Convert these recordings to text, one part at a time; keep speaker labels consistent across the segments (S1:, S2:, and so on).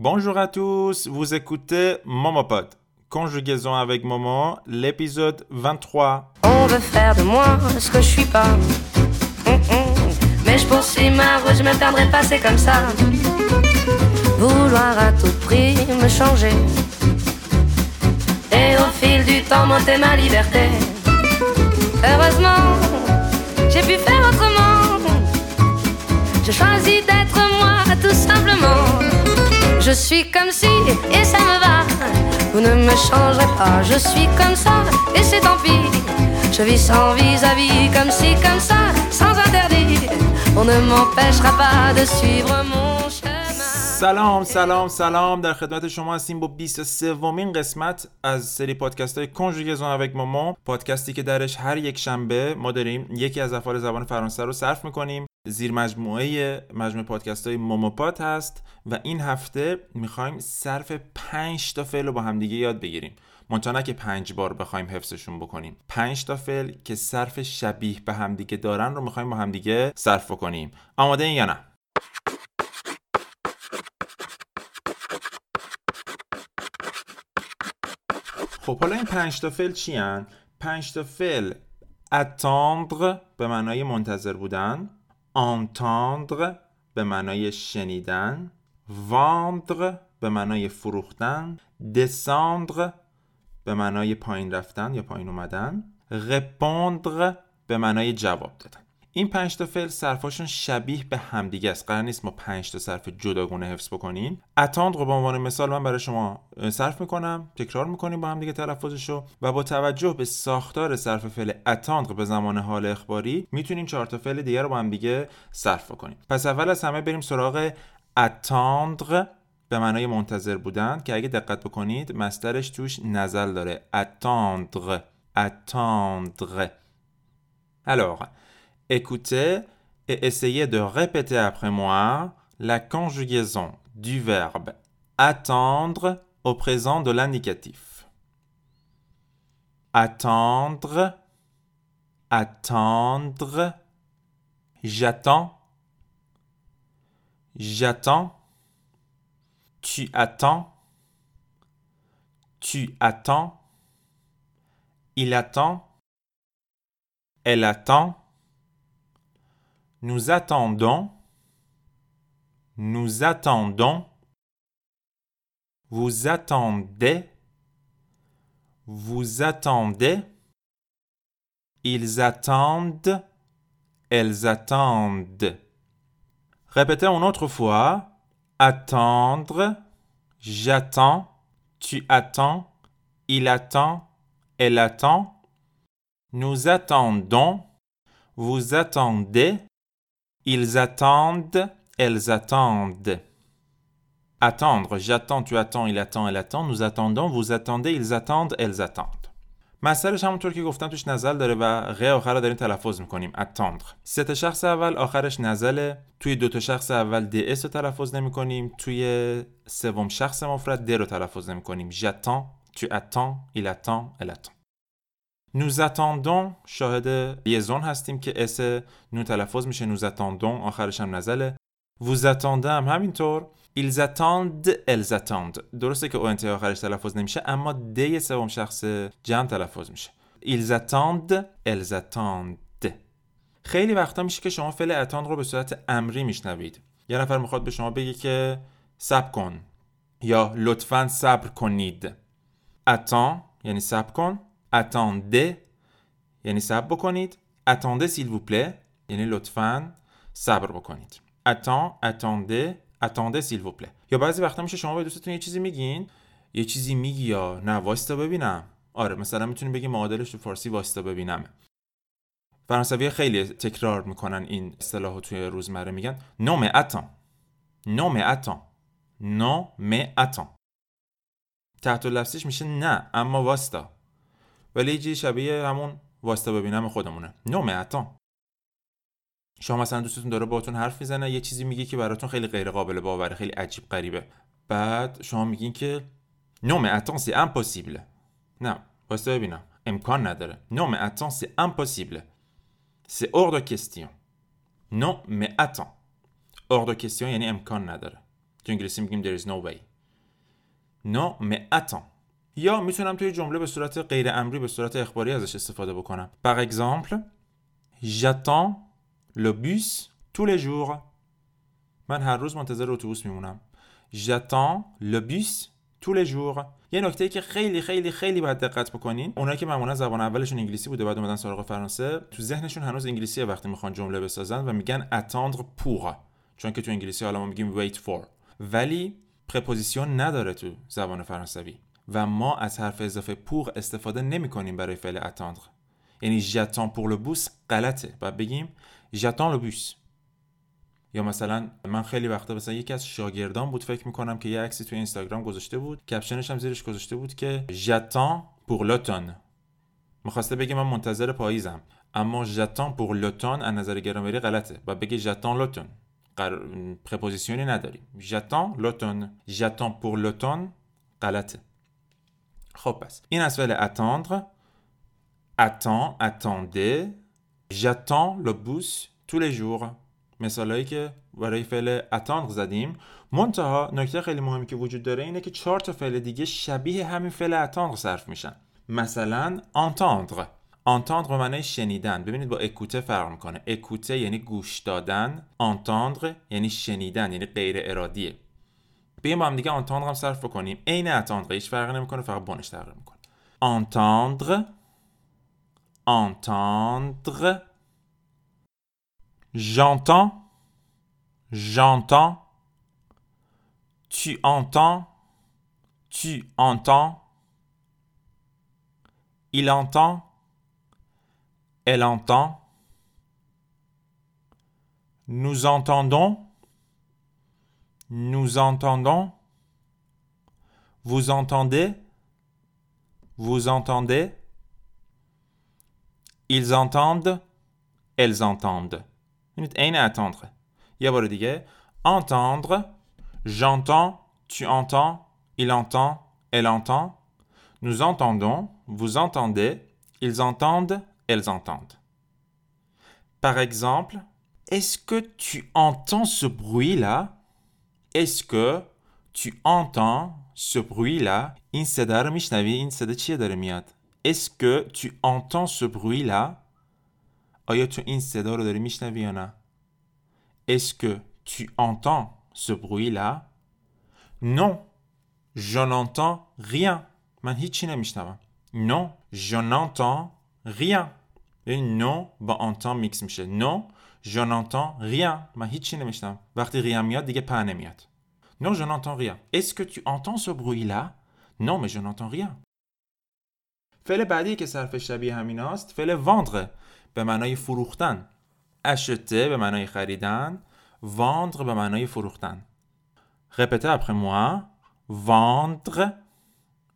S1: Bonjour à tous, vous écoutez Momopod, conjugaison avec Momo, l'épisode 23.
S2: On veut faire de moi ce que je suis pas. Hum, hum. Mais je poursuis ma route, je me perdrai pas, c'est comme ça. Vouloir à tout prix me changer. Et au fil du temps, monter ma liberté. Heureusement, j'ai pu faire autrement. Je choisis d'être moi, tout simplement. Je suis comme si, et ça me va. Vous ne me changerez pas, je suis comme ça, et c'est tant pis. Je vis sans vis-à-vis, comme si, comme ça, sans interdit. On ne m'empêchera pas de suivre mon.
S1: سلام سلام سلام در خدمت شما هستیم با 23 ومین قسمت از سری پادکست های کنجوگزون اوک ماما پادکستی که درش هر یک شنبه ما داریم یکی از افعال زبان فرانسه رو صرف می‌کنیم زیر مجموعه مجموعه پادکست های موموپاد هست و این هفته می‌خوایم صرف 5 تا فعل رو با همدیگه یاد بگیریم. منتها که پنج بار بخوایم حفظشون بکنیم. پنج تا فعل که صرف شبیه به همدیگه دارن رو می‌خوایم با همدیگه صرف بکنیم. آماده این یا نه؟ خب حالا این پنج تا فعل چی هن؟ پنج تا فعل attendre به معنای منتظر بودن. Entendre به معنای شنیدن vendre به معنای فروختن descendre به معنای پایین رفتن یا پایین اومدن répondre به معنای جواب دادن. این پنج تا فعل صرفاشون شبیه به همدیگه است. قرار نیست ما پنج تا صرف جداگونه حفظ بکنیم اتاند رو به عنوان مثال من برای شما صرف می‌کنم تکرار می‌کنیم با همدیگه تلفظشو و با توجه به ساختار صرف فعل اتاند به زمان حال اخباری می‌تونیم چهار تا فعل دیگه رو با هم دیگه صرف بکنیم. پس اول از همه بریم سراغ اتاندر به معنای منتظر بودن که اگه دقت بکنید مسترش توش نزل داره. attendre attendre alors écoutez et essayez de répéter après moi la conjugaison du verbe attendre au présent de l'indicatif attendre attendre j'attends j'attends tu attends. Tu attends. Il attend. Elle attend. Nous attendons. Nous attendons. Vous attendez. Vous attendez. Ils attendent. Elles attendent. Répétez une autre fois attendre, j'attends, tu attends, il attend, elle attend, nous attendons, vous attendez, ils attendent, elles attendent. Attendre, j'attends, tu attends, il attend, elle attend, nous attendons, vous attendez, ils attendent, elles attendent. مسئلهش همونطور که گفتم توش نزل داره و غ آخر رو داریم تلفظ میکنیم اتاندر سه تا شخص اول آخرش نزله توی دو تا شخص اول د اس رو تلفظ نمیکنیم توی سوم شخص مفرد د رو تلفظ نمیکنیم j'attends tu attends il attend elle attendons شاهد لیزون هستیم که اس نو تلفظ میشه attendons آخرش هم نزله attendez هم همینطور elles attendent. درسته که او انتهای آخرش تلفظ نمیشه اما دی سوم شخص جمع تلفظ میشه. Elles attendent. خیلی وقتا میشه که شما فعل اتاند رو به صورت امری میشنوید. یه نفر می‌خواد به شما بگه که صبر کن یا لطفا صبر کنید. attend یعنی صبر کن. Attendez. یعنی صبر بکنید. attendez s'il vous plaît. یعنی لطفا صبر بکنید. attend, attendez attendez s'il vous plaît. یا بعضی وقتا میشه شما به دوستتون یه چیزی میگین. یه چیزی میگی یا نه واستا ببینم. آره مثلا می‌تونیم بگیم معادلش تو فارسی واستا ببینم فرانسوی خیلی تکرار می‌کنن این اصطلاح توی روزمره میگن. نو می اتان نو می اتان نو می اتان تحت لفظیش میشه نه اما واستا ولی یه شبیه همون واستا ببینم خودمونه. نو می اتان شما مثلا دوستتون داره باهاتون حرف می‌زنه یه چیزی میگه که براتون خیلی غیر قابل باوره خیلی عجیب غریبه. بعد شما میگین که نو می اتان سی امپوسیبل نه واسه ببینم. امکان نداره. نو می اتان سی امپوسیبل سی اور دو کستیون نو می اور دو کستیون یعنی امکان نداره. تو انگلیسی میگیم there is no way. mais attends یا می‌تونم توی جمله به صورت غیر امری به صورت اخباری ازش استفاده بکنم. Par exemple j'attends le bus tous les jours. من هر روز منتظر اتوبوس میمونم. J'attends le bus tous les jours. یه نکته که خیلی خیلی خیلی باید دقت بکنین اونایی که معمولا زبان اولشون انگلیسی بوده بعد اومدن سراغ فرانسه تو ذهنشون هنوز انگلیسیه وقتی می‌خوان جمله بسازن و میگن attendre pour. چون که تو انگلیسی حالا ما میگیم wait for. ولی پرپوزیسیون نداره تو زبان فرانسوی. و ما از حرف اضافه pour استفاده نمی کنیم برای فعل attendre. یعنی pour le bus غلطه. بعد بگیم le bus. یا مثلا من خیلی وقتا مثلا یکی از شاگردان بود فکر می‌کنم که یه عکسی توی اینستاگرام گذاشته بود. کپشنش هم زیرش گذاشته بود که j'attends pour l'automne. می‌خواسته بگه من منتظر پاییزم. اما j'attends pour l'automne از نظر گرامری غلطه. و بگه j'attends l'automne. قر... پرپوزیسیونی نداریم. j'attends l'automne. j'attends pour l'automne غلطه. خب پس این از فعل attendre attends attendez j'attends le bus tous jours. مثالایی که برای فعل اتاندر زدیم. منتها نکته خیلی مهمی که وجود داره اینه که چهار تا فعل دیگه شبیه همین فعل اتاندر صرف میشن. مثلا entendre. entendre به معنای شنیدن. ببینید با اکوته فرق می‌کنه. اکوته یعنی گوش دادن. entendre یعنی شنیدن یعنی غیر ارادیه. بیایم با هم دیگه entendre هم صرف بکنیم عین attendre هیچ فرقی نمیکنه فقط بونش تغییر میکنه entendre entendre J'entends, j'entends, tu entends, tu entends, il entend, elle entend, nous entendons, nous entendons? Vous entendez? Vous entendez? Ils entendent? Elles entendent. entendre. Entendre. J'entends. Tu entends. Il entend. Elle entend. Nous entendons. Vous entendez. Ils entendent. Elles entendent. Par exemple, est-ce que tu entends ce bruit-là? Est-ce que tu entends ce bruit là این صدا رو میشنوی این صدا چیه داره میاد est-ce que tu entends ce bruit là آیا تو این صدا رو داری میشنوی یا نه Est-ce que tu entends ce bruit là Non je n'entends rien من هیچی نمیشنوم Non je n'entends rien این non با entend میکس میشه Non je n'entends rien من هیچی نمیشنوم وقتی rien میاد دیگه په نمیاد Non je n'entends rien Est-ce que tu entends ce bruit là Non mais je n'entends rien فعل بعدی که صرف شبیه همین است فعل وندره به معنای فروختن acheter به معنای خریدن vendre به معنای فروختن répétez après moi vendre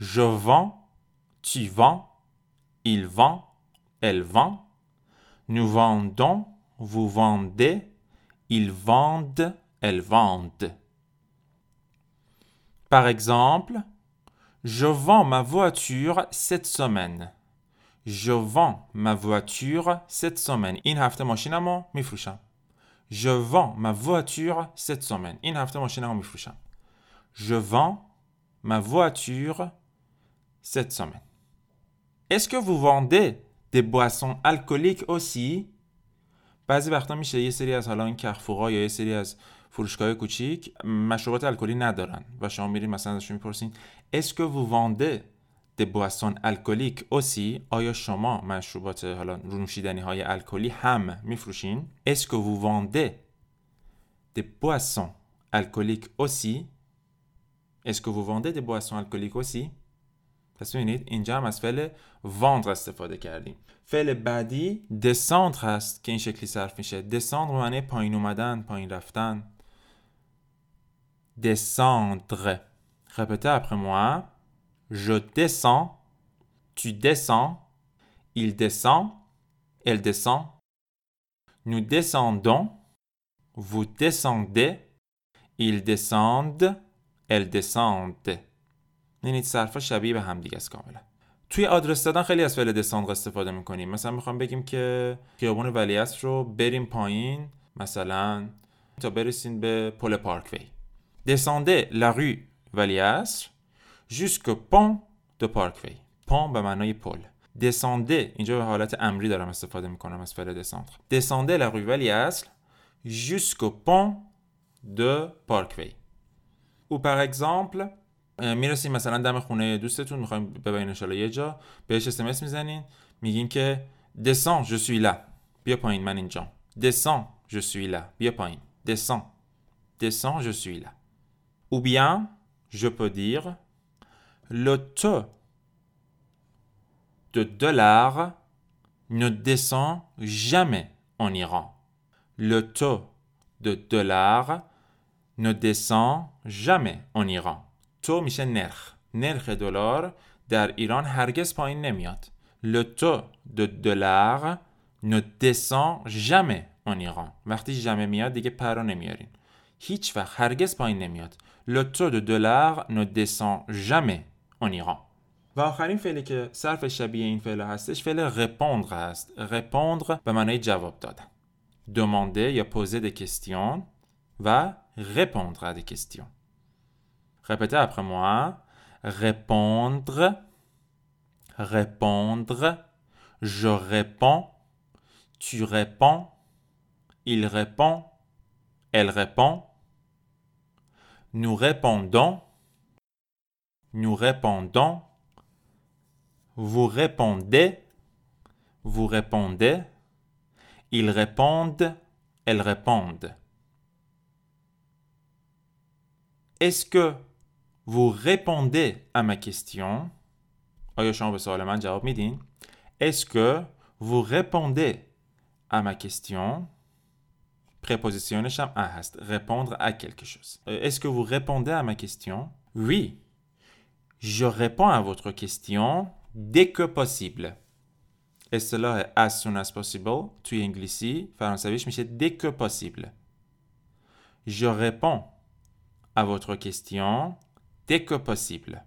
S1: je vends tu vends il vend elle vend nous vendons vous vendez ils vendent elles vendent par exemple je vends ma voiture cette semaine Je vends ma voiture cette semaine. این هفته ماشینمو میفروشم. Je vends ma voiture cette semaine. این هفته ماشینمو میفروشم. Je vends ma voiture cette semaine. Est-ce que vous vendez des boissons alcooliques aussi? بعضی وقتا میشه یه سری از حالا این کخفوقا یا یه سری از فروشگاه کوچیک مشروبات الکلی ندارن. و شما میرین مثلا ازشون می‌پرسین que vous vendez des boissons alcooliques aussi آیا شما مشروبات حالا نوشیدنی های الکلی هم میفروشین؟ Vous vendez des boissons alcooliques aussi Est-ce que vous vendez des boissons alcooliques aussi پس ببینید اینجا هم از فعل vendre استفاده کردیم. فعل بعدی descendre هست که این شکلی صرف میشه. Descendre معنی پایین اومدن پایین رفتن. Descendre répétez après moi Je descends. Tu descends. Il descend. Elle descend. Nous descendons. Vous descendez. Ils descendent. Elles descendent. ببینید صرفا شبیه به هم دیگه است کاملا توی آدرس دادن خیلی از فعل دساندر استفاده می‌کنیم مثلا می‌خوام بگیم که خیابون ولیعصر رو بریم پایین مثلا تا برسین به پل پارکوی descendez la rue Valias jusqu'au pont de Parkway pont به معنای پل descendez اینجا به حالت امری دارم استفاده می‌کنم از فعل descendre descendez la rue Valias jusqu'au pont de Parkway ou par exemple می‌رسیم مثلا دم خونه دوستتون می‌خوایم ببینین انشالله یه جا بهش اسمس می‌زنین میگین که descends je suis là بیا پایین من اینجا descends je suis là بیا پایین descends descends je suis là ou bien je peux dire le taux de dollars ne descend jamais en Iran le taux de dollars ne descend jamais en Iran تو میشه نرخ نرخ دلار در ایران هرگز پایین نمیاد Le taux de dollar ne descend jamais en Iran وقتی جمع میاد دیگه پرا نمیارین هیچ وقت هرگز پایین نمیاد Le taux de dollar ne descend jamais en Iran و آخرین فعلی که صرف شبیه این فعل هستش فعل répondre هست répondre به معنای جواب دادن demander یا poser des questions و répondre à des questions Répétez après moi. Répondre. Répondre. Je réponds. Tu réponds. Il répond. Elle répond. Nous répondons. Nous répondons. Vous répondez. Vous répondez. Ils répondent. Elles répondent. Est-ce que vous répondez à ma question? Est-ce que vous répondez à ma question? Préposition répondre à quelque chose. Euh, est-ce que vous répondez à ma question Oui. Je réponds à votre question dès que possible. Et cela est as soon as possible. Tu es anglici. dès que possible. Je réponds à votre question dès que possible.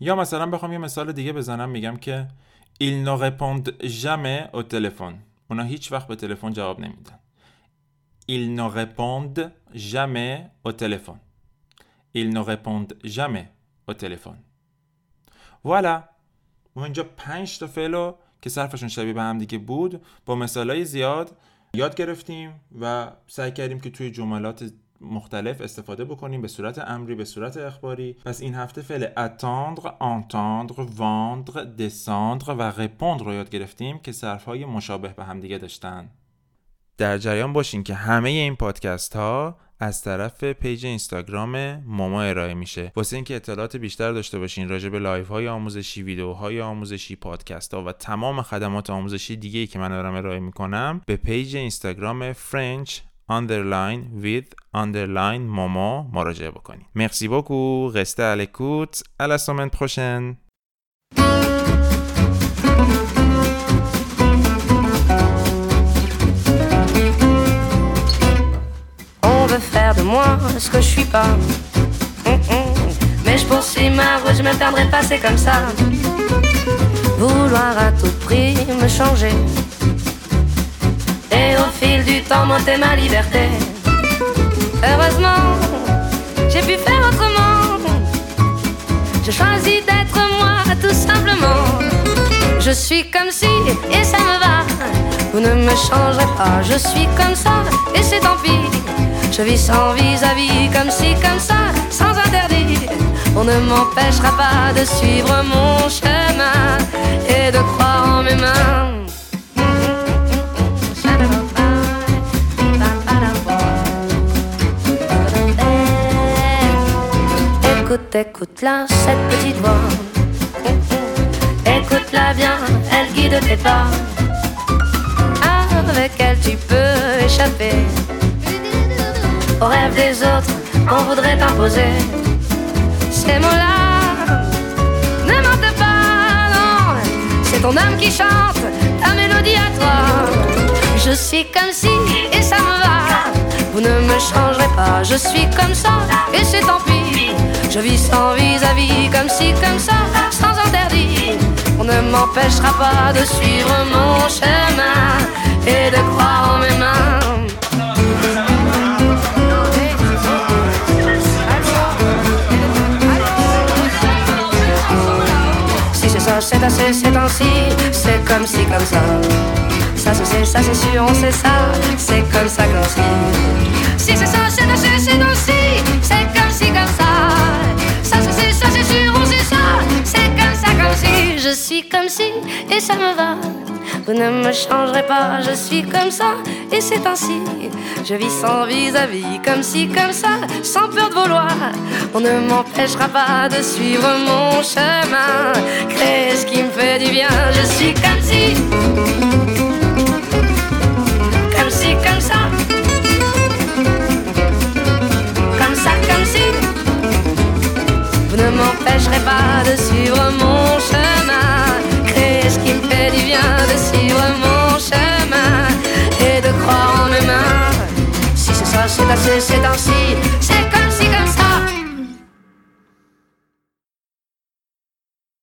S1: یا مثلا بخوام یه مثال دیگه بزنم میگم که ils ne répondent jamais au téléphone. اونا هیچ وقت به تلفن جواب نمیدن. Ils ne répondent jamais au téléphone. Ils ne répondent jamais au téléphone. Voilà. ما اینجا پنج تا فعل که صرفشون شبیه به هم دیگه بود با مثالای زیاد یاد گرفتیم و سعی کردیم که توی جملات مختلف استفاده بکنیم به صورت امری به صورت اخباری پس این هفته فعل attendre, entendre, vendre, descendre و répondre رو یاد گرفتیم که های مشابه به هم دیگه داشتن در جریان باشین که همه این پادکست ها از طرف پیج اینستاگرام موما ارائه میشه. واسه اینکه اطلاعات بیشتر داشته باشین راجع به لایف های آموزشی ویدیوهای آموزشی پادکست ها و تمام خدمات آموزشی دیگه ای که من دارم ارائه می‌کنم به پیج اینستاگرام فرنچ underline with underline momo مراجعه بکنید مرسی beaucoup. Restez à l'écoute. À la semaine
S2: De moi ce que je suis pas. Mais je poursuis ma route, je me perdrai pas, c'est comme ça. Vouloir à tout prix me changer et au fil du temps monter ma liberté. Heureusement, j'ai pu faire autrement. Je choisis d'être moi tout simplement. Je suis comme si et ça me va. Vous ne me changerez pas, je suis comme ça et c'est tant pis. Je vis sans vis-à-vis, comme si, comme ça, sans interdit. On ne m'empêchera pas de suivre mon chemin et de croire en mes mains. Écoute, écoute-la, cette petite voix. Écoute-la bien, elle guide tes pas. Avec elle, tu peux échapper aux rêves des autres qu'on voudrait t'imposer. Ces mots-là ne mentent pas, non. C'est ton âme qui chante ta mélodie à toi. Je suis comme si et ça me va. Vous ne me changerez pas, je suis comme ça et c'est tant pis. Je vis sans vis-à-vis, comme si, comme ça, sans interdit. On ne m'empêchera pas de suivre mon chemin et de croire en mes mains. C'est assez, c'est ainsi, c'est comme si, comme ça. Ça se sait, ça c'est sûr, on sait ça, c'est comme ça, comme si. Si c'est ça, c'est assez, c'est ainsi, c'est comme si, comme ça. Ça se sait, ça c'est sûr, on sait ça, c'est comme ça, comme si. Je suis comme si, et ça me va. Vous ne me changerez pas, je suis comme ça, et c'est ainsi. Je vis sans vis-à-vis, comme si, comme ça, sans peur de vouloir. On ne m'empêchera pas de suivre mon chemin. M'empêcherez pas de suivre mon chemin. Créer ce qui me fait du bien, de suivre mon chemin et de croire en mes mains. Si c'est ça, c'est assez, c'est ainsi,